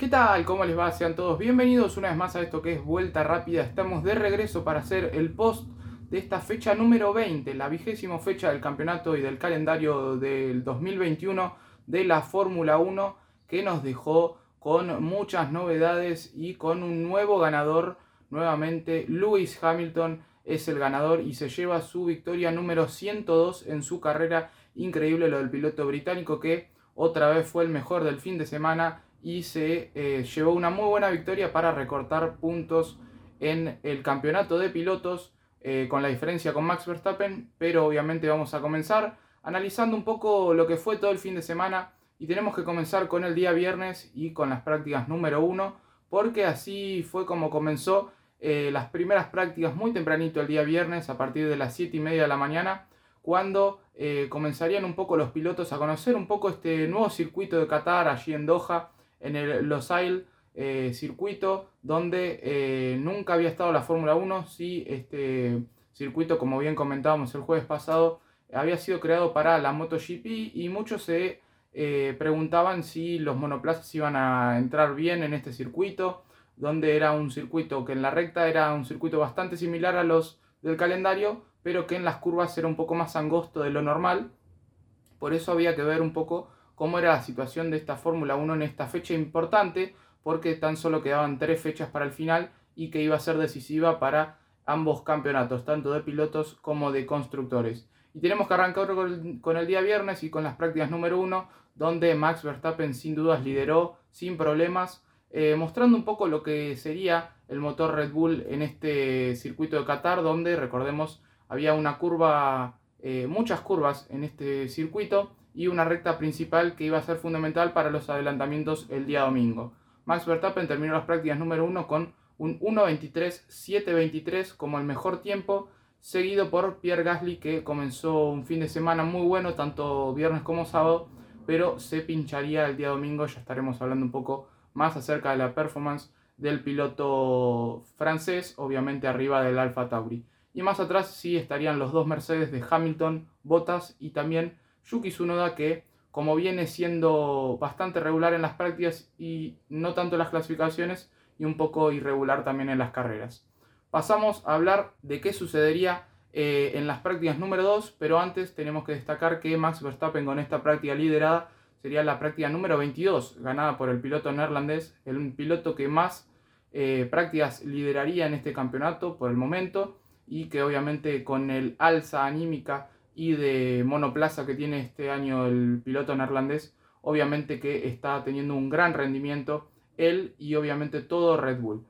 ¿Qué tal? ¿Cómo les va? Sean todos bienvenidos una vez más a esto que es Vuelta Rápida. Estamos de regreso para hacer el post de esta fecha número 20, la vigésima fecha del campeonato y del calendario del 2021 de la Fórmula 1 que nos dejó con muchas novedades y con un nuevo ganador. Nuevamente, Lewis Hamilton es el ganador y se lleva su victoria número 102 en su carrera. Increíble lo del piloto británico que otra vez fue el mejor del fin de semana y se eh, llevó una muy buena victoria para recortar puntos en el campeonato de pilotos eh, con la diferencia con Max Verstappen, pero obviamente vamos a comenzar analizando un poco lo que fue todo el fin de semana y tenemos que comenzar con el día viernes y con las prácticas número uno, porque así fue como comenzó eh, las primeras prácticas muy tempranito el día viernes a partir de las 7 y media de la mañana, cuando comenzarían un poco los pilotos a conocer un poco este nuevo circuito de Qatar allí en Doha, en el Losail eh, circuito donde eh, nunca había estado la Fórmula 1, sí este circuito, como bien comentábamos el jueves pasado, había sido creado para la MotoGP y muchos se eh, preguntaban si los monoplazas iban a entrar bien en este circuito, donde era un circuito que en la recta era un circuito bastante similar a los del calendario, pero que en las curvas era un poco más angosto de lo normal. Por eso había que ver un poco cómo era la situación de esta Fórmula 1 en esta fecha importante, porque tan solo quedaban tres fechas para el final y que iba a ser decisiva para ambos campeonatos, tanto de pilotos como de constructores. Y tenemos que arrancar con el día viernes y con las prácticas número uno, donde Max Verstappen sin dudas lideró sin problemas, eh, mostrando un poco lo que sería el motor Red Bull en este circuito de Qatar, donde recordemos había una curva, eh, muchas curvas en este circuito y una recta principal que iba a ser fundamental para los adelantamientos el día domingo. Max Verstappen terminó las prácticas número 1 con un 1.23.723 como el mejor tiempo, seguido por Pierre Gasly que comenzó un fin de semana muy bueno, tanto viernes como sábado, pero se pincharía el día domingo, ya estaremos hablando un poco más acerca de la performance del piloto francés, obviamente arriba del Alfa Tauri. Y más atrás sí estarían los dos Mercedes de Hamilton, Bottas y también Yuki Tsunoda que como viene siendo bastante regular en las prácticas y no tanto en las clasificaciones y un poco irregular también en las carreras. Pasamos a hablar de qué sucedería eh, en las prácticas número 2, pero antes tenemos que destacar que Max Verstappen con esta práctica liderada sería la práctica número 22, ganada por el piloto neerlandés, el piloto que más eh, prácticas lideraría en este campeonato por el momento y que obviamente con el alza anímica y de monoplaza que tiene este año el piloto neerlandés, obviamente que está teniendo un gran rendimiento él y obviamente todo Red Bull.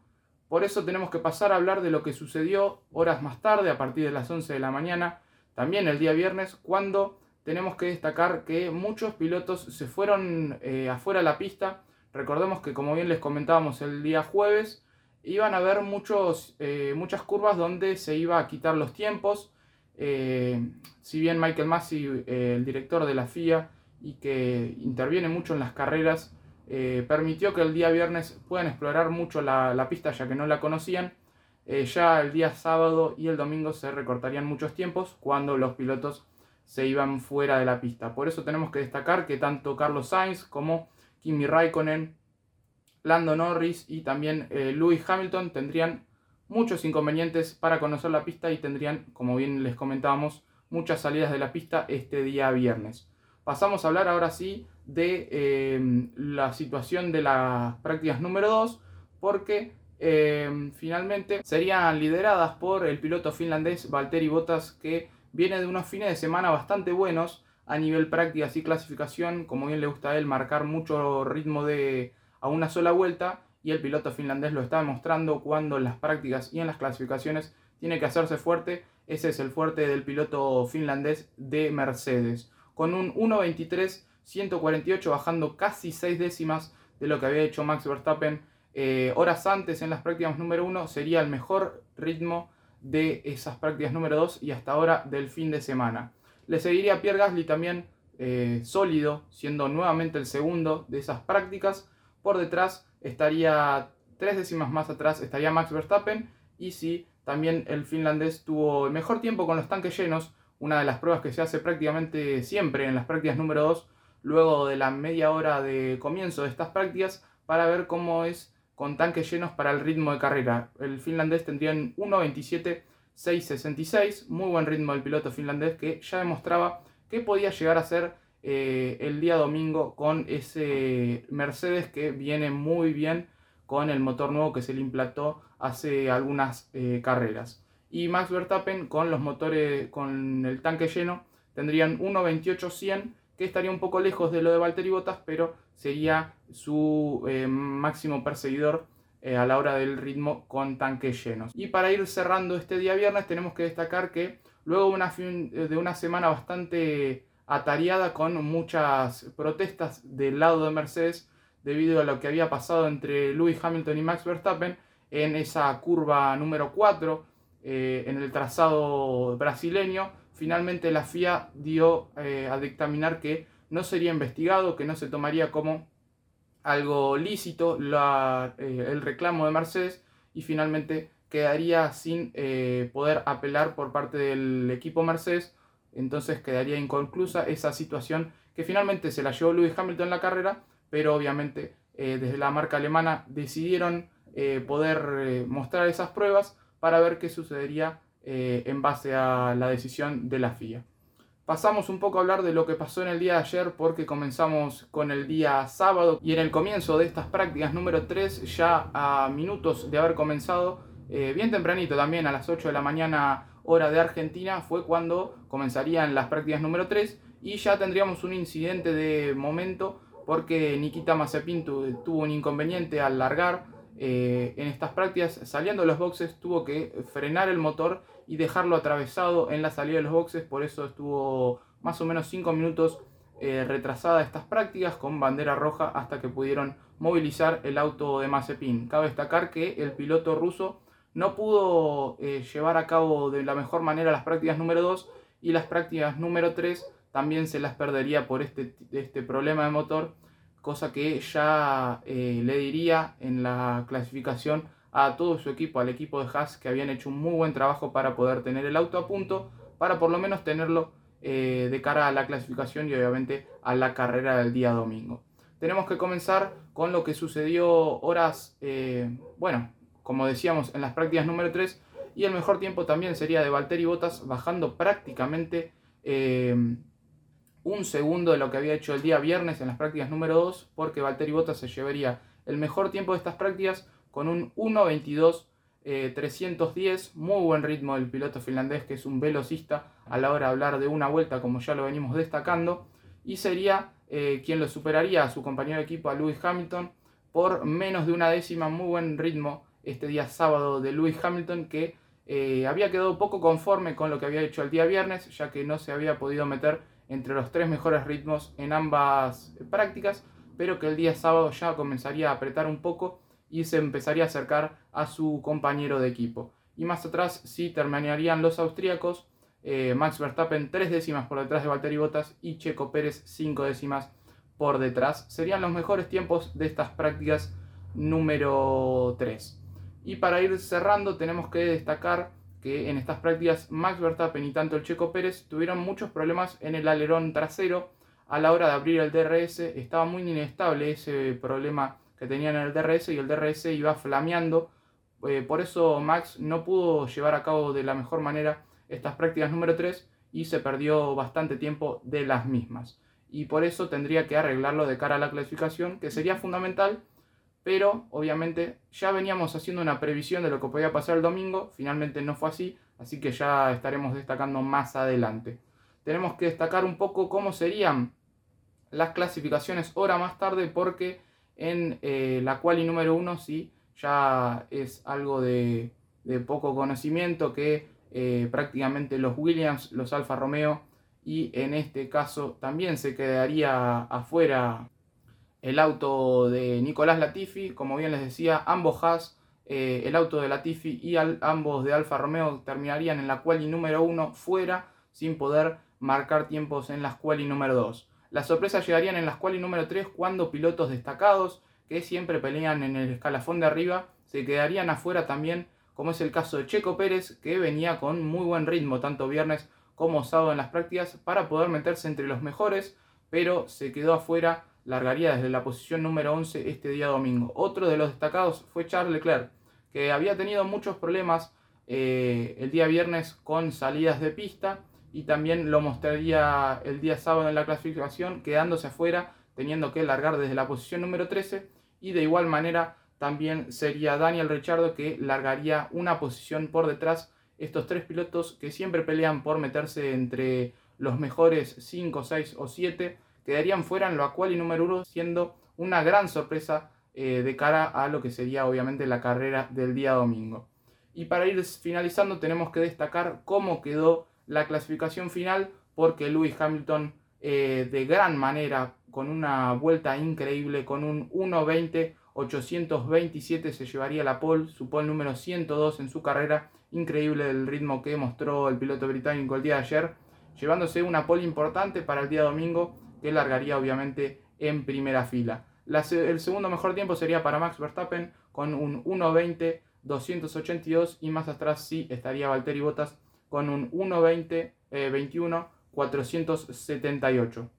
Por eso tenemos que pasar a hablar de lo que sucedió horas más tarde, a partir de las 11 de la mañana, también el día viernes, cuando tenemos que destacar que muchos pilotos se fueron eh, afuera de la pista. Recordemos que como bien les comentábamos el día jueves, iban a haber muchos, eh, muchas curvas donde se iba a quitar los tiempos, eh, si bien Michael Massey, eh, el director de la FIA y que interviene mucho en las carreras, eh, permitió que el día viernes puedan explorar mucho la, pista ya que no la conocían, ya el día sábado y el domingo se recortarían muchos tiempos cuando los pilotos se iban fuera de la pista. Por eso tenemos que destacar que tanto Carlos Sainz como Kimi Raikkonen, Lando Norris y también Lewis Hamilton tendrían muchos inconvenientes para conocer la pista y tendrían, como bien les comentábamos, muchas salidas de la pista este día viernes. Pasamos a hablar ahora sí de em, la situación de las prácticas número 2, porque em, finalmente serían lideradas por el piloto finlandés Valtteri Bottas, que viene de unos fines de semana bastante buenos a nivel prácticas y clasificación, como bien le gusta a él marcar mucho ritmo de a una sola vuelta y el piloto finlandés lo está demostrando cuando en las prácticas y en las clasificaciones tiene que hacerse fuerte. Ese es el fuerte del piloto finlandés de Mercedes. Con un 1.23, 148 bajando casi 6 décimas de lo que había hecho Max Verstappen eh, horas antes en las prácticas número 1, sería el mejor ritmo de esas prácticas número 2 y hasta ahora del fin de semana. Le seguiría Pierre Gasly también eh, sólido, siendo nuevamente el segundo de esas prácticas. Por detrás estaría tres décimas más atrás, estaría Max Verstappen. Y si también el finlandés tuvo el mejor tiempo con los tanques llenos, una de las pruebas que se hace prácticamente siempre en las prácticas número 2, luego de la media hora de comienzo de estas prácticas, para ver cómo es con tanques llenos para el ritmo de carrera. El finlandés tendría 1.27.666, muy buen ritmo del piloto finlandés que ya demostraba que podía llegar a ser eh, el día domingo con ese Mercedes que viene muy bien con el motor nuevo que se le implantó hace algunas eh, carreras. Y Max Verstappen con los motores, con el tanque lleno, tendrían 1.28.100 que estaría un poco lejos de lo de Valtteri Bottas, pero sería su eh, máximo perseguidor a la hora del ritmo con tanques llenos. Y para ir cerrando este día viernes tenemos que destacar que luego de una, de una semana bastante atareada con muchas protestas del lado de Mercedes debido a lo que había pasado entre Lewis Hamilton y Max Verstappen en esa curva número 4 eh, en el trazado brasileño. Finalmente la FIA dio eh, a dictaminar que no sería investigado, que no se tomaría como algo lícito eh, el reclamo de Mercedes y finalmente quedaría sin poder apelar por parte del equipo Mercedes entonces quedaría inconclusa esa situación que finalmente se la llevó Lewis Hamilton en la carrera, pero obviamente eh, desde la marca alemana decidieron eh, poder eh, mostrar esas pruebas para ver qué sucedería en base a la decisión de la FIA. Pasamos un poco a hablar de lo que pasó en el día de ayer porque comenzamos con el día sábado y en el comienzo de estas prácticas número 3, ya a minutos de haber comenzado, bien tempranito también a las 8 de la mañana hora de Argentina fue cuando comenzarían las prácticas número 3 y ya tendríamos un incidente de momento porque Nikita Mazepin tuvo un inconveniente al largar eh, en estas prácticas, saliendo de los boxes tuvo que frenar el motor y dejarlo atravesado en la salida de los boxes, por eso estuvo más o menos 5 minutos eh, retrasada estas prácticas con bandera roja hasta que pudieron movilizar el auto de Mazepin. Cabe destacar que el piloto ruso no pudo eh, llevar a cabo de la mejor manera las prácticas número 2 y las prácticas número 3 también se las perdería por este, este problema de motor, cosa que ya eh, le diría en la clasificación a todo su equipo, al equipo de Haas, que habían hecho un muy buen trabajo para poder tener el auto a punto, para por lo menos tenerlo eh, de cara a la clasificación y obviamente a la carrera del día domingo. Tenemos que comenzar con lo que sucedió horas, bueno, como decíamos en las prácticas número 3, y el mejor tiempo también sería de Valtteri Bottas bajando prácticamente eh, un segundo de lo que había hecho el día viernes en las prácticas número 2, porque Valtteri Bottas se llevaría el mejor tiempo de estas prácticas con un 1.22 310, eh, muy buen ritmo del piloto finlandés que es un velocista a la hora de hablar de una vuelta como ya lo venimos destacando y sería eh, quien lo superaría a su compañero de equipo a Lewis Hamilton por menos de una décima, muy buen ritmo este día sábado de Lewis Hamilton que eh, había quedado poco conforme con lo que había hecho el día viernes, ya que no se había podido meter entre los tres mejores ritmos en ambas prácticas, pero que el día sábado ya comenzaría a apretar un poco y se empezaría a acercar a su compañero de equipo. Y más atrás sí terminarían los austríacos, eh, Max Verstappen tres décimas por detrás de Valtteri Bottas y Checo Pérez cinco décimas por detrás. Serían los mejores tiempos de estas prácticas número 3. Y para ir cerrando tenemos que destacar que en estas prácticas Max Verstappen y tanto el Checo Pérez tuvieron muchos problemas en el alerón trasero a la hora de abrir el DRS. Estaba muy inestable ese problema que tenían en el DRS y el DRS iba flameando. Eh, por eso Max no pudo llevar a cabo de la mejor manera estas prácticas número 3 y se perdió bastante tiempo de las mismas. Y por eso tendría que arreglarlo de cara a la clasificación, que sería fundamental pero obviamente ya veníamos haciendo una previsión de lo que podía pasar el domingo, finalmente no fue así, así que ya estaremos destacando más adelante. Tenemos que destacar un poco cómo serían las clasificaciones hora más tarde porque en eh, la quali número 1 sí ya es algo de, poco conocimiento que eh, prácticamente los Williams, los Alfa Romeo y en este caso también se quedaría afuera el auto de Nicolás Latifi, como bien les decía, ambos Haas, eh, el auto de Latifi y ambos de Alfa Romeo terminarían en la quali número 1 fuera sin poder marcar tiempos en las quali número 2. Las sorpresas llegarían en las quali número 3 cuando pilotos destacados que siempre pelean en el escalafón de arriba se quedarían afuera también, como es el caso de Checo Pérez, que venía con muy buen ritmo tanto viernes como sábado en las prácticas para poder meterse entre los mejores, pero se quedó afuera largaría desde la posición número 11 este día domingo. Otro de los destacados fue Charles Leclerc, que había tenido muchos problemas eh, el día viernes con salidas de pista y también lo mostraría el día sábado en la clasificación, quedándose afuera, teniendo que largar desde la posición número 13 y de igual manera también sería Daniel Richardo que largaría una posición por detrás. Estos tres pilotos que siempre pelean por meterse entre los mejores 5, 6 o 7 quedarían fuera en lo cual y número 1 siendo una gran sorpresa eh, de cara a lo que sería obviamente la carrera del día domingo. Y para ir finalizando tenemos que destacar cómo quedó la clasificación final porque Lewis Hamilton eh, de gran manera, con una vuelta increíble, con un 1.20, 827 se llevaría la pole, su pole número 102 en su carrera, increíble el ritmo que mostró el piloto británico el día de ayer, llevándose una pole importante para el día domingo que largaría obviamente en primera fila. el segundo mejor tiempo sería para Max Verstappen con un 1.20, 282 y más atrás sí estaría Valtteri Bottas con un 1.20, 21, 478.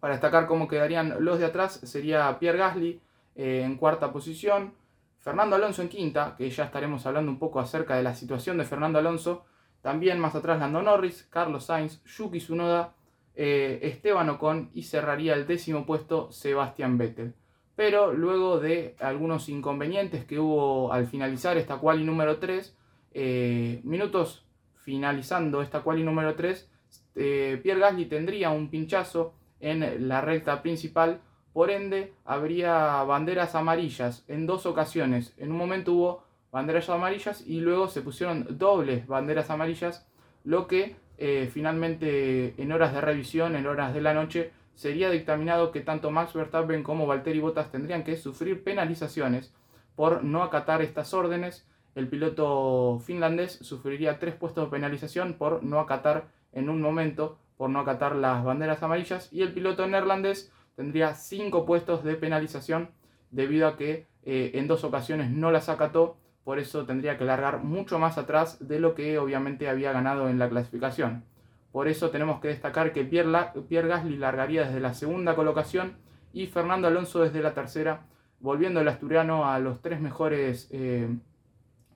Para destacar cómo quedarían los de atrás sería Pierre Gasly eh, en cuarta posición, Fernando Alonso en quinta, que ya estaremos hablando un poco acerca de la situación de Fernando Alonso, también más atrás Lando Norris, Carlos Sainz, Yuki Tsunoda, eh, Esteban Ocon y cerraría el décimo puesto Sebastián Vettel. Pero luego de algunos inconvenientes que hubo al finalizar esta quali número 3, eh, minutos finalizando esta quali número 3, eh, Pierre Gasly tendría un pinchazo en la recta principal, por ende habría banderas amarillas en dos ocasiones. En un momento hubo banderas amarillas y luego se pusieron dobles banderas amarillas, lo que eh, finalmente en horas de revisión, en horas de la noche, sería dictaminado que tanto Max Verstappen como Valtteri Bottas tendrían que sufrir penalizaciones por no acatar estas órdenes. El piloto finlandés sufriría tres puestos de penalización por no acatar en un momento, por no acatar las banderas amarillas, y el piloto neerlandés tendría cinco puestos de penalización debido a que eh, en dos ocasiones no las acató, por eso tendría que largar mucho más atrás de lo que obviamente había ganado en la clasificación. Por eso tenemos que destacar que Pierre, Pierre Gasly largaría desde la segunda colocación y Fernando Alonso desde la tercera, volviendo el asturiano a los tres mejores eh,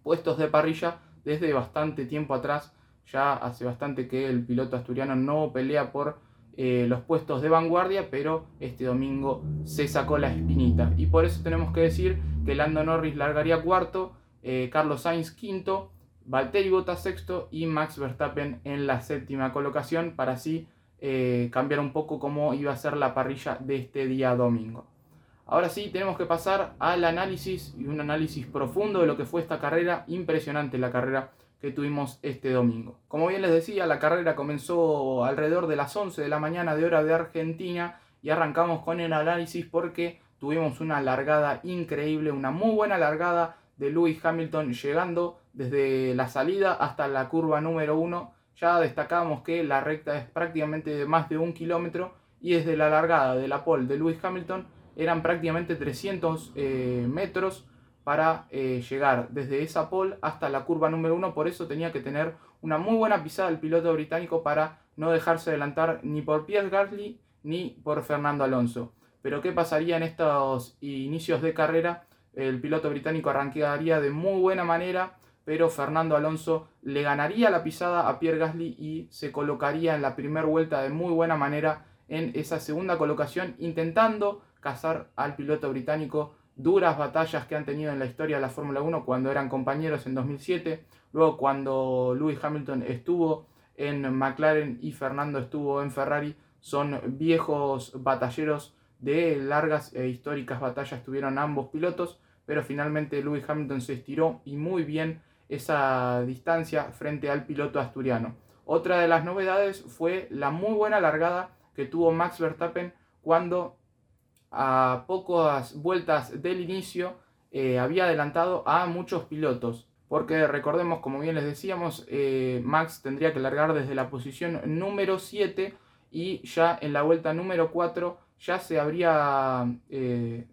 puestos de parrilla desde bastante tiempo atrás. Ya hace bastante que el piloto asturiano no pelea por eh, los puestos de vanguardia, pero este domingo se sacó la espinita. Y por eso tenemos que decir que Lando Norris largaría cuarto, eh, Carlos Sainz quinto, Valtteri Bottas sexto y Max Verstappen en la séptima colocación para así eh, cambiar un poco cómo iba a ser la parrilla de este día domingo. Ahora sí, tenemos que pasar al análisis y un análisis profundo de lo que fue esta carrera, impresionante la carrera que tuvimos este domingo. Como bien les decía, la carrera comenzó alrededor de las 11 de la mañana de hora de Argentina y arrancamos con el análisis porque tuvimos una largada increíble, una muy buena largada de Lewis Hamilton llegando desde la salida hasta la curva número 1. Ya destacamos que la recta es prácticamente de más de un kilómetro y desde la largada de la pole de Lewis Hamilton eran prácticamente 300 eh, metros para eh, llegar desde esa pole hasta la curva número 1, por eso tenía que tener una muy buena pisada el piloto británico para no dejarse adelantar ni por Pierre Gasly ni por Fernando Alonso. Pero ¿qué pasaría en estos inicios de carrera? El piloto británico arrancaría de muy buena manera, pero Fernando Alonso le ganaría la pisada a Pierre Gasly y se colocaría en la primera vuelta de muy buena manera en esa segunda colocación, intentando cazar al piloto británico, duras batallas que han tenido en la historia de la Fórmula 1 cuando eran compañeros en 2007, luego cuando Lewis Hamilton estuvo en McLaren y Fernando estuvo en Ferrari, son viejos batalleros de largas e históricas batallas tuvieron ambos pilotos, pero finalmente Lewis Hamilton se estiró y muy bien esa distancia frente al piloto asturiano. Otra de las novedades fue la muy buena largada que tuvo Max Verstappen cuando a pocas vueltas del inicio eh, había adelantado a muchos pilotos. Porque recordemos, como bien les decíamos, eh, Max tendría que largar desde la posición número 7 y ya en la vuelta número 4 ya se habría eh,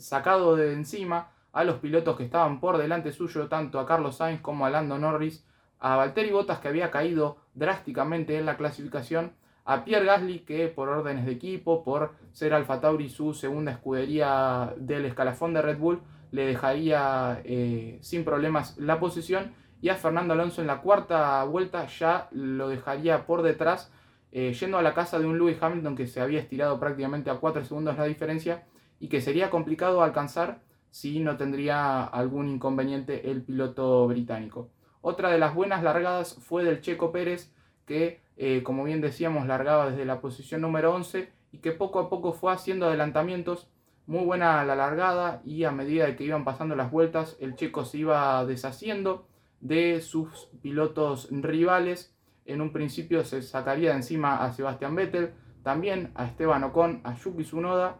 sacado de encima a los pilotos que estaban por delante suyo, tanto a Carlos Sainz como a Lando Norris, a Valtteri Bottas que había caído drásticamente en la clasificación, a Pierre Gasly, que por órdenes de equipo, por ser Alfa Tauri su segunda escudería del escalafón de Red Bull, le dejaría eh, sin problemas la posición. Y a Fernando Alonso en la cuarta vuelta ya lo dejaría por detrás, eh, yendo a la casa de un Lewis Hamilton que se había estirado prácticamente a 4 segundos la diferencia y que sería complicado alcanzar si no tendría algún inconveniente el piloto británico. Otra de las buenas largadas fue del Checo Pérez, que eh, como bien decíamos largaba desde la posición número 11 y que poco a poco fue haciendo adelantamientos. Muy buena la largada y a medida que iban pasando las vueltas el Checo se iba deshaciendo de sus pilotos rivales. En un principio se sacaría de encima a Sebastián Vettel, también a Esteban Ocon, a Yuki Tsunoda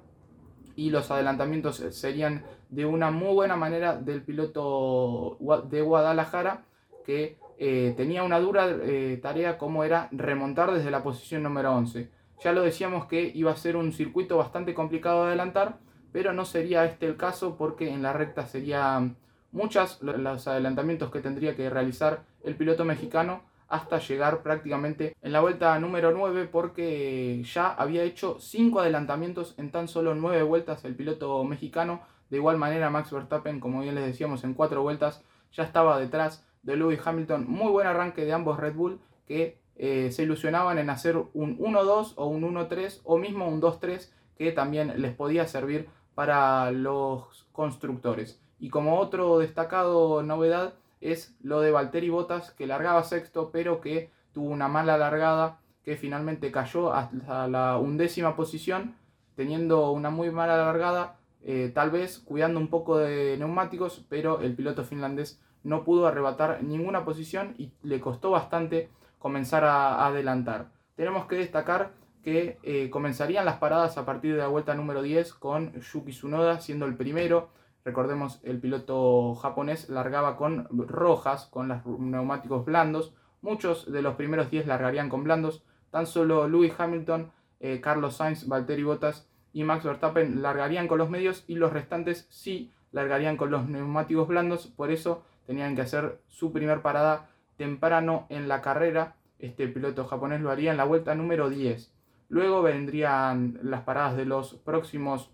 y los adelantamientos serían de una muy buena manera del piloto de Guadalajara que eh, tenía una dura eh, tarea como era remontar desde la posición número 11. Ya lo decíamos que iba a ser un circuito bastante complicado de adelantar, pero no sería este el caso porque en la recta serían muchos los adelantamientos que tendría que realizar el piloto mexicano hasta llegar prácticamente en la vuelta número 9 porque ya había hecho 5 adelantamientos en tan solo 9 vueltas el piloto mexicano. De igual manera Max Verstappen, como bien les decíamos, en 4 vueltas ya estaba detrás de Lewis Hamilton. Muy buen arranque de ambos Red Bull que eh, se ilusionaban en hacer un 1-2 o un 1-3 o mismo un 2-3 que también les podía servir para los constructores. Y como otro destacado novedad, es lo de Valtteri Bottas, que largaba sexto, pero que tuvo una mala largada, que finalmente cayó hasta la undécima posición, teniendo una muy mala largada, eh, tal vez cuidando un poco de neumáticos, pero el piloto finlandés no pudo arrebatar ninguna posición y le costó bastante comenzar a adelantar. Tenemos que destacar que eh, comenzarían las paradas a partir de la vuelta número 10 con Yuki Tsunoda siendo el primero, Recordemos, el piloto japonés largaba con rojas, con los neumáticos blandos. Muchos de los primeros 10 largarían con blandos. Tan solo Lewis Hamilton, eh, Carlos Sainz, Valtteri Bottas y Max Verstappen largarían con los medios y los restantes sí largarían con los neumáticos blandos. Por eso tenían que hacer su primer parada temprano en la carrera. Este piloto japonés lo haría en la vuelta número 10. Luego vendrían las paradas de los próximos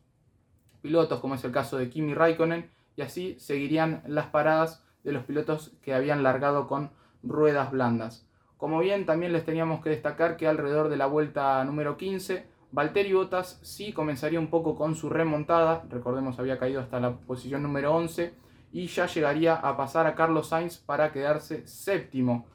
pilotos, como es el caso de Kimi Raikkonen, y así seguirían las paradas de los pilotos que habían largado con ruedas blandas. Como bien también les teníamos que destacar que alrededor de la vuelta número 15, Valtteri Bottas sí comenzaría un poco con su remontada, recordemos había caído hasta la posición número 11, y ya llegaría a pasar a Carlos Sainz para quedarse séptimo.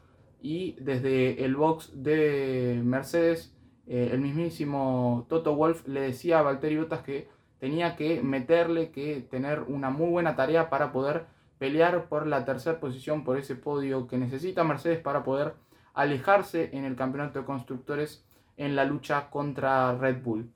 Y desde el box de Mercedes, eh, el mismísimo Toto Wolf le decía a Valtteri Bottas que tenía que meterle, que tener una muy buena tarea para poder pelear por la tercera posición, por ese podio que necesita Mercedes para poder alejarse en el campeonato de constructores en la lucha contra Red Bull.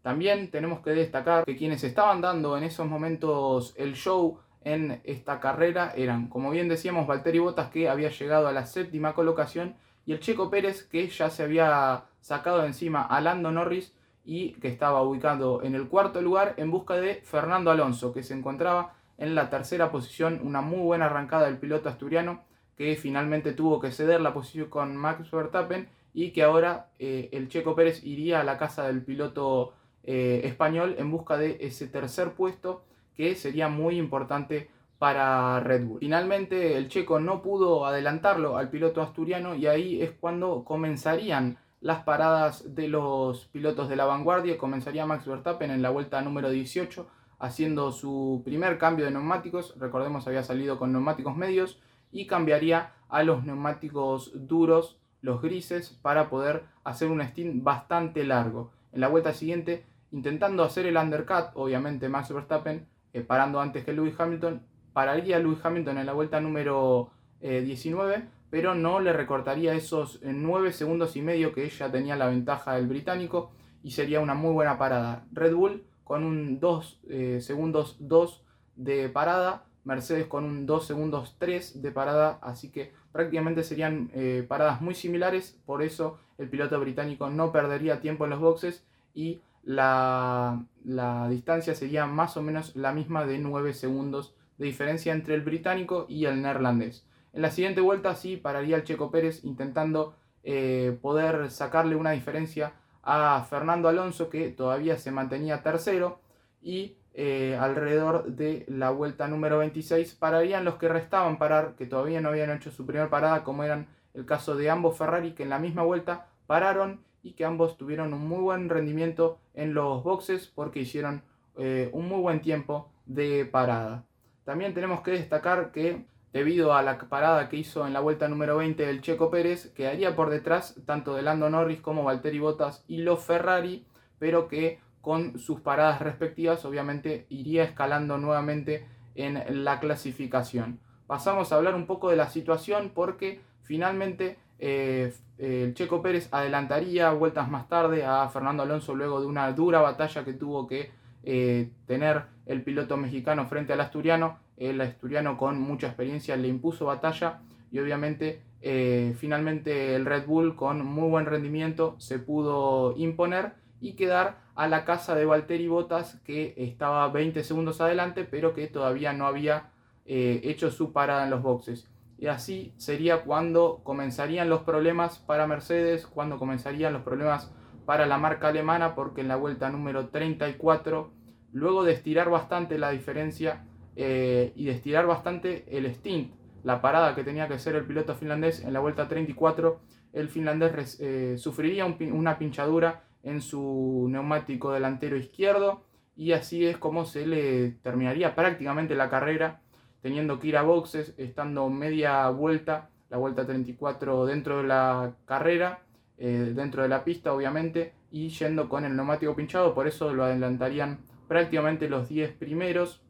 También tenemos que destacar que quienes estaban dando en esos momentos el show en esta carrera eran, como bien decíamos, Valtteri Bottas que había llegado a la séptima colocación y el Checo Pérez que ya se había sacado de encima a Lando Norris y que estaba ubicado en el cuarto lugar en busca de Fernando Alonso, que se encontraba en la tercera posición, una muy buena arrancada del piloto asturiano, que finalmente tuvo que ceder la posición con Max Verstappen y que ahora eh, el Checo Pérez iría a la casa del piloto eh, español en busca de ese tercer puesto que sería muy importante para Red Bull. Finalmente el checo no pudo adelantarlo al piloto asturiano y ahí es cuando comenzarían las paradas de los pilotos de la vanguardia. Comenzaría Max Verstappen en la vuelta número 18 haciendo su primer cambio de neumáticos. Recordemos había salido con neumáticos medios y cambiaría a los neumáticos duros, los grises, para poder hacer un stint bastante largo. En la vuelta siguiente, intentando hacer el undercut, obviamente Max Verstappen, eh, parando antes que Lewis Hamilton, pararía Lewis Hamilton en la vuelta número 19 eh, pero no le recortaría esos 9 segundos y medio que ella tenía la ventaja del británico y sería una muy buena parada. Red Bull con un 2 eh, segundos 2 de parada, Mercedes con un 2 segundos 3 de parada, así que prácticamente serían eh, paradas muy similares, por eso el piloto británico no perdería tiempo en los boxes y la, la distancia sería más o menos la misma de 9 segundos de diferencia entre el británico y el neerlandés. En la siguiente vuelta sí pararía el Checo Pérez intentando eh, poder sacarle una diferencia a Fernando Alonso que todavía se mantenía tercero y eh, alrededor de la vuelta número 26 pararían los que restaban parar, que todavía no habían hecho su primera parada, como eran el caso de ambos Ferrari, que en la misma vuelta pararon y que ambos tuvieron un muy buen rendimiento en los boxes porque hicieron eh, un muy buen tiempo de parada. También tenemos que destacar que debido a la parada que hizo en la vuelta número 20 del Checo Pérez, quedaría por detrás tanto de Lando Norris como Valtteri Bottas y los Ferrari, pero que con sus paradas respectivas obviamente iría escalando nuevamente en la clasificación. Pasamos a hablar un poco de la situación porque finalmente eh, el Checo Pérez adelantaría vueltas más tarde a Fernando Alonso luego de una dura batalla que tuvo que eh, tener el piloto mexicano frente al asturiano el asturiano con mucha experiencia le impuso batalla y obviamente eh, finalmente el Red Bull con muy buen rendimiento se pudo imponer y quedar a la casa de Valtteri Bottas que estaba 20 segundos adelante pero que todavía no había eh, hecho su parada en los boxes. Y así sería cuando comenzarían los problemas para Mercedes, cuando comenzarían los problemas para la marca alemana porque en la vuelta número 34, luego de estirar bastante la diferencia, eh, y de bastante el stint, la parada que tenía que hacer el piloto finlandés en la vuelta 34, el finlandés eh, sufriría una pinchadura en su neumático delantero izquierdo y así es como se le terminaría prácticamente la carrera teniendo que ir a boxes, estando media vuelta, la vuelta 34 dentro de la carrera, eh, dentro de la pista obviamente, y yendo con el neumático pinchado, por eso lo adelantarían prácticamente los 10 primeros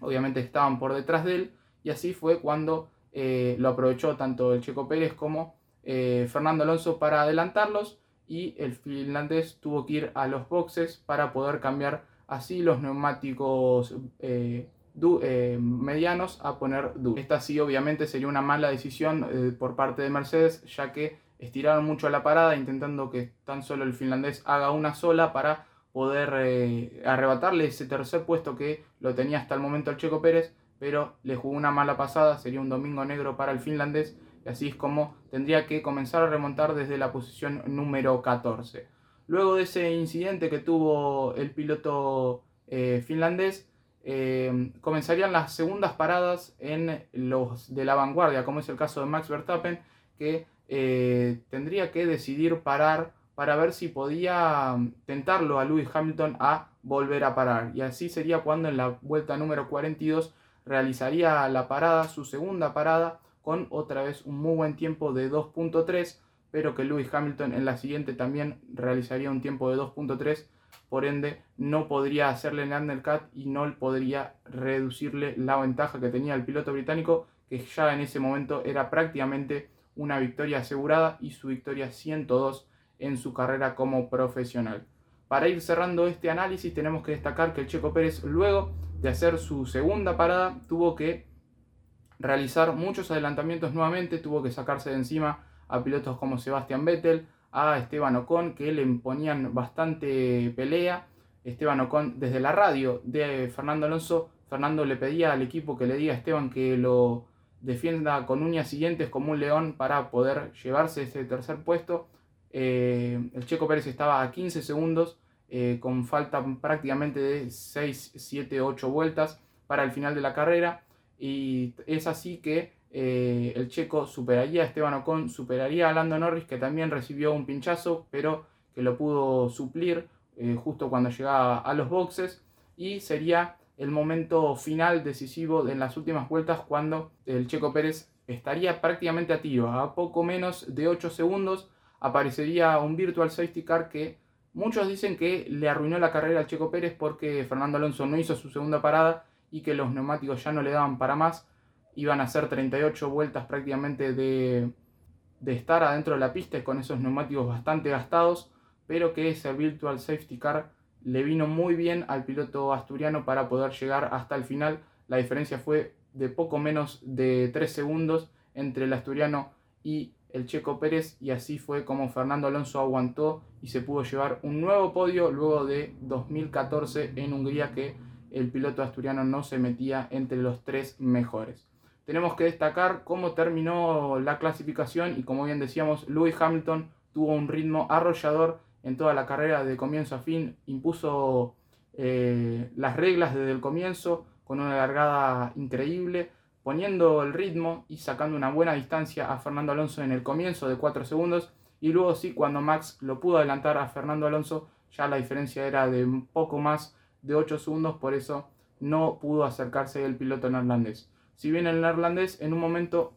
obviamente estaban por detrás de él, y así fue cuando eh, lo aprovechó tanto el Checo Pérez como eh, Fernando Alonso para adelantarlos, y el finlandés tuvo que ir a los boxes para poder cambiar así los neumáticos eh, medianos a poner duros. Esta sí obviamente sería una mala decisión por parte de Mercedes, ya que estiraron mucho la parada intentando que tan solo el finlandés haga una sola para poder eh, arrebatarle ese tercer puesto que lo tenía hasta el momento el Checo Pérez, pero le jugó una mala pasada, sería un domingo negro para el finlandés, y así es como tendría que comenzar a remontar desde la posición número 14. Luego de ese incidente que tuvo el piloto eh, finlandés, eh, comenzarían las segundas paradas en los de la vanguardia, como es el caso de Max Verstappen, que tendría que decidir parar para ver si podía mm, tentarlo a Lewis Hamilton a volver a parar. Y así sería cuando en la vuelta número 42 realizaría la parada, su segunda parada, con otra vez un muy buen tiempo de 2.3, pero que Lewis Hamilton en la siguiente también realizaría un tiempo de 2.3, por ende no podría hacerle el undercut y no podría reducirle la ventaja que tenía el piloto británico, que ya en ese momento era prácticamente una victoria asegurada y su victoria 102 en su carrera como profesional. Para ir cerrando este análisis tenemos que destacar que el Checo Pérez luego de hacer su segunda parada tuvo que realizar muchos adelantamientos nuevamente, tuvo que sacarse de encima a pilotos como Sebastián Vettel, a Esteban Ocon que le imponían bastante pelea. Esteban Ocon desde la radio de Fernando Alonso, Fernando le pedía al equipo que le diga a Esteban que lo defienda con uñas siguientes como un león para poder llevarse ese tercer puesto. Eh, el Checo Pérez estaba a 15 segundos eh, con falta prácticamente de 6, 7, 8 vueltas para el final de la carrera. Y es así que eh, el Checo superaría a Esteban Ocon, superaría a Lando Norris, que también recibió un pinchazo, pero que lo pudo suplir justo cuando llegaba a los boxes. Y sería el momento final decisivo en las últimas vueltas cuando el Checo Pérez estaría prácticamente a tiro, a poco menos de 8 segundos aparecería un Virtual Safety Car que muchos dicen que le arruinó la carrera al Checo Pérez porque Fernando Alonso no hizo su segunda parada y que los neumáticos ya no le daban para más. Iban a hacer 38 vueltas prácticamente de, de estar adentro de la pista con esos neumáticos bastante gastados, pero que ese Virtual Safety Car le vino muy bien al piloto asturiano para poder llegar hasta el final. La diferencia fue de poco menos de 3 segundos entre el asturiano y el Checo Pérez y así fue como Fernando Alonso aguantó y se pudo llevar un nuevo podio luego de 2014 en Hungría que el piloto asturiano no se metía entre los tres mejores. tenemos que destacar cómo terminó la clasificación y como bien decíamos, Lewis Hamilton tuvo un ritmo arrollador en toda la carrera de comienzo a fin, impuso eh, las reglas desde el comienzo con una largada increíble, poniendo el ritmo y sacando una buena distancia a Fernando Alonso en el comienzo de 4 segundos y luego sí cuando Max lo pudo adelantar a Fernando Alonso ya la diferencia era de un poco más de 8 segundos, por eso no pudo acercarse el piloto neerlandés. Si bien el neerlandés en un momento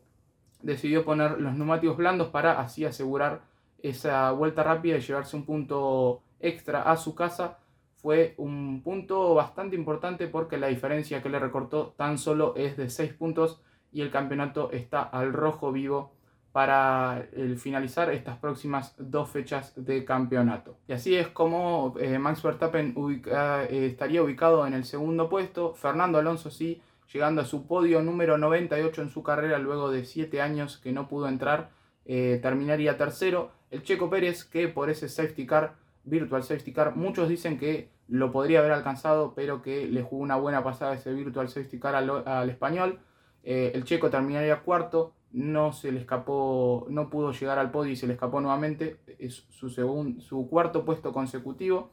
decidió poner los neumáticos blandos para así asegurar esa vuelta rápida y llevarse un punto extra a su casa, fue un punto bastante importante porque la diferencia que le recortó tan solo es de 6 puntos y el campeonato está al rojo vivo para el finalizar estas próximas dos fechas de campeonato. Y así es como eh, Max Verstappen eh, estaría ubicado en el segundo puesto, Fernando Alonso sí, llegando a su podio número 98 en su carrera luego de 7 años que no pudo entrar, eh, terminaría tercero. El Checo Pérez que por ese safety car, virtual safety car, muchos dicen que lo podría haber alcanzado, pero que le jugó una buena pasada ese virtual safety car al, español. el Checo terminaría cuarto, no se le escapó, no pudo llegar al podio y se le escapó nuevamente, es su, su cuarto puesto consecutivo.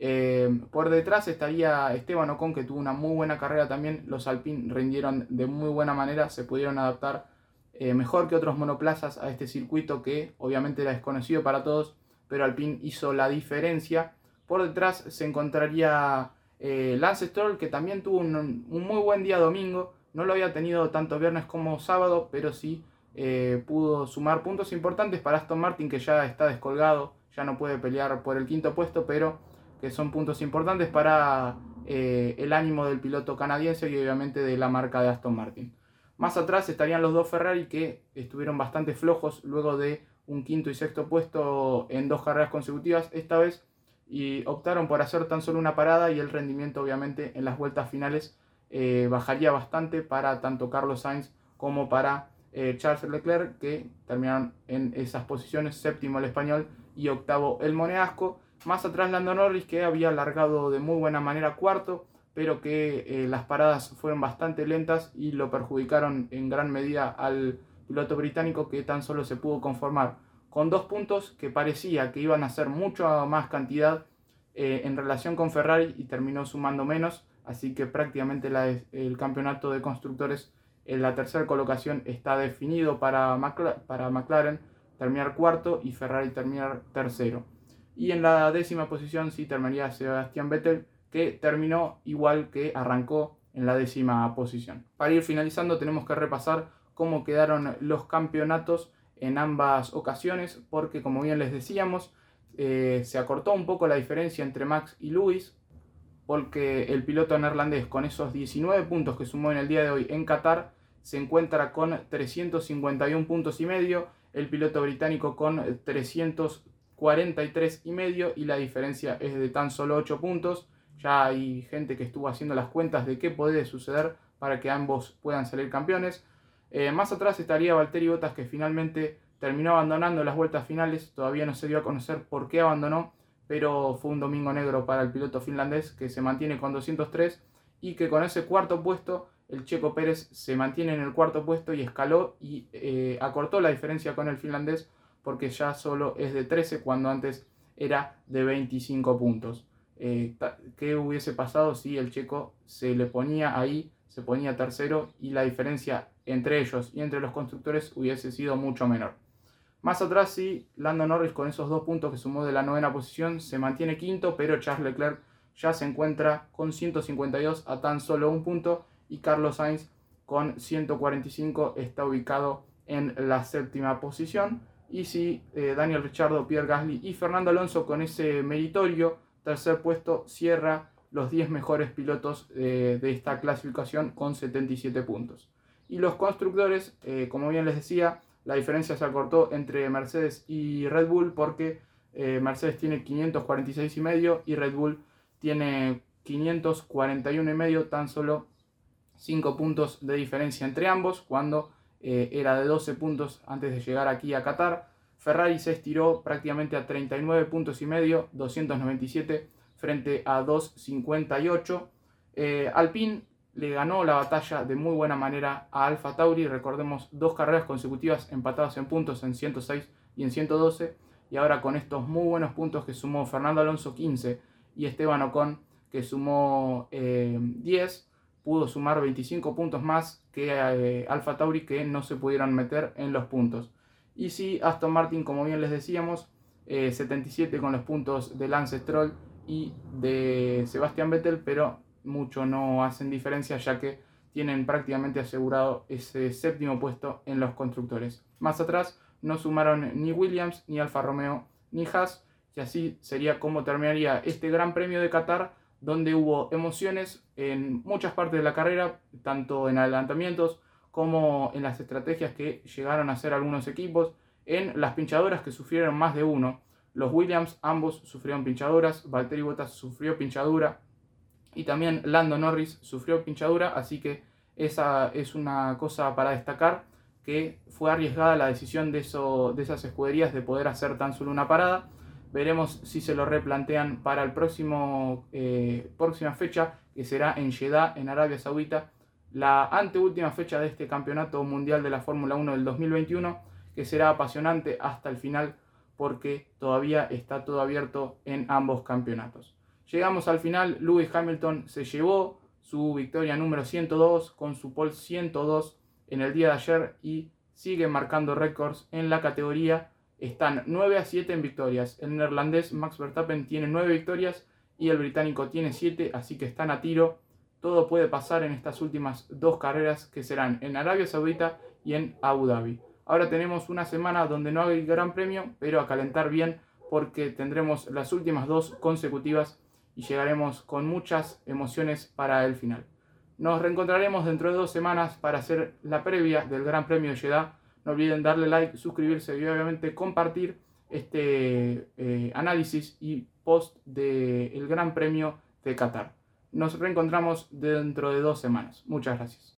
Eh, por detrás estaría Esteban Ocon, que tuvo una muy buena carrera también. Los Alpine rindieron de muy buena manera, se pudieron adaptar eh, mejor que otros monoplazas a este circuito que obviamente era desconocido para todos, pero Alpine hizo la diferencia. Por detrás se encontraría eh, Lance Stroll, que también tuvo un muy buen día domingo no lo había tenido tanto viernes como sábado, pero sí eh, pudo sumar puntos importantes para Aston Martin, que ya está descolgado, ya no puede pelear por el quinto puesto, pero que son puntos importantes para eh, el ánimo del piloto canadiense y obviamente de la marca de Aston Martin. Más atrás estarían los dos Ferrari que estuvieron bastante flojos luego de un quinto y sexto puesto en dos carreras consecutivas esta vez y optaron por hacer tan solo una parada y el rendimiento obviamente en las vueltas finales eh, bajaría bastante para tanto Carlos Sainz como para eh, Charles Leclerc, que terminaron en esas posiciones, séptimo el español y octavo el moneasco. Más atrás Lando Norris, que había largado de muy buena manera cuarto, pero que eh, las paradas fueron bastante lentas y lo perjudicaron en gran medida al piloto británico, que tan solo se pudo conformar con dos puntos que parecía que iban a ser mucho más cantidad en relación con Ferrari y terminó sumando menos así que prácticamente el campeonato de constructores en la tercera colocación está definido para, para McLaren terminar cuarto y Ferrari terminar tercero. Y en la décima posición sí terminaría Sebastián Vettel, que terminó igual que arrancó en la décima posición. Para ir finalizando tenemos que repasar cómo quedaron los campeonatos en ambas ocasiones, porque como bien les decíamos, eh, se acortó un poco la diferencia entre Max y Lewis, porque el piloto neerlandés con esos 19 puntos que sumó en el día de hoy en Qatar se encuentra con 351 puntos y medio, el piloto británico con 343 y medio y la diferencia es de tan solo 8 puntos. Ya hay gente que estuvo haciendo las cuentas de qué puede suceder para que ambos puedan salir campeones. Eh, más atrás estaría Valtteri Bottas que finalmente terminó abandonando las vueltas finales, todavía no se dio a conocer por qué abandonó, pero fue un domingo negro para el piloto finlandés que se mantiene con 203 y que con ese cuarto puesto el Checo Pérez se mantiene en el cuarto puesto y escaló y eh, acortó la diferencia con el finlandés porque ya solo es de 13 cuando antes era de 25 puntos. Eh, ¿Qué hubiese pasado si el checo se le ponía ahí, se ponía tercero y la diferencia entre ellos y entre los constructores hubiese sido mucho menor? Más atrás sí, Lando Norris con esos dos puntos que sumó de la novena posición se mantiene quinto, pero Charles Leclerc ya se encuentra con 152 a tan solo un punto y Carlos Sainz con 145 está ubicado en la séptima posición. Y sí, eh, Daniel Richardo, Pierre Gasly y Fernando Alonso con ese meritorio tercer puesto cierra los 10 mejores pilotos eh, de esta clasificación con 77 puntos. Y los constructores, eh, como bien les decía, la diferencia se acortó entre Mercedes y Red Bull porque eh, Mercedes tiene 546 y Red Bull tiene 541 y medio, tan solo 5 puntos de diferencia entre ambos cuando eh, era de 12 puntos antes de llegar aquí a Qatar. Ferrari se estiró prácticamente a 39 puntos y medio, 297 frente a 258. Eh, Alpine le ganó la batalla de muy buena manera a Alfa Tauri. Recordemos dos carreras consecutivas empatadas en puntos en 106 y en 112. Y ahora con estos muy buenos puntos que sumó Fernando Alonso 15 y Esteban Ocon que sumó 10, eh, pudo sumar 25 puntos más que eh, Alfa Tauri que no se pudieron meter en los puntos. Y sí, Aston Martin, como bien les decíamos, 77 eh, con los puntos de Lance Stroll y de Sebastian Vettel, pero mucho no hacen diferencia ya que tienen prácticamente asegurado ese séptimo puesto en los constructores. Más atrás no sumaron ni Williams, ni Alfa Romeo, ni Haas, y así sería como terminaría este Gran Premio de Qatar, donde hubo emociones en muchas partes de la carrera, tanto en adelantamientos como en las estrategias que llegaron a hacer algunos equipos, en las pinchadoras que sufrieron más de uno. Los Williams ambos sufrieron pinchaduras, Valtteri Bottas sufrió pinchadura y también Lando Norris sufrió pinchadura, así que esa es una cosa para destacar que fue arriesgada la decisión de, eso, de esas escuderías de poder hacer tan solo una parada. Veremos si se lo replantean para el próximo eh, próxima fecha, que será en Jeddah, en Arabia Saudita, la anteúltima fecha de este campeonato mundial de la Fórmula 1 del 2021, que será apasionante hasta el final porque todavía está todo abierto en ambos campeonatos. Llegamos al final, Lewis Hamilton se llevó su victoria número 102 con su pole 102 en el día de ayer y sigue marcando récords en la categoría. Están 9 a 7 en victorias. El neerlandés Max Verstappen tiene 9 victorias y el británico tiene 7, así que están a tiro. Todo puede pasar en estas últimas dos carreras que serán en Arabia Saudita y en Abu Dhabi. Ahora tenemos una semana donde no hay gran premio, pero a calentar bien porque tendremos las últimas dos consecutivas y llegaremos con muchas emociones para el final. Nos reencontraremos dentro de dos semanas para hacer la previa del Gran Premio de Jeddah. No olviden darle like, suscribirse y obviamente compartir este eh, análisis y post del Gran Premio de Qatar. Nos reencontramos dentro de dos semanas. Muchas gracias.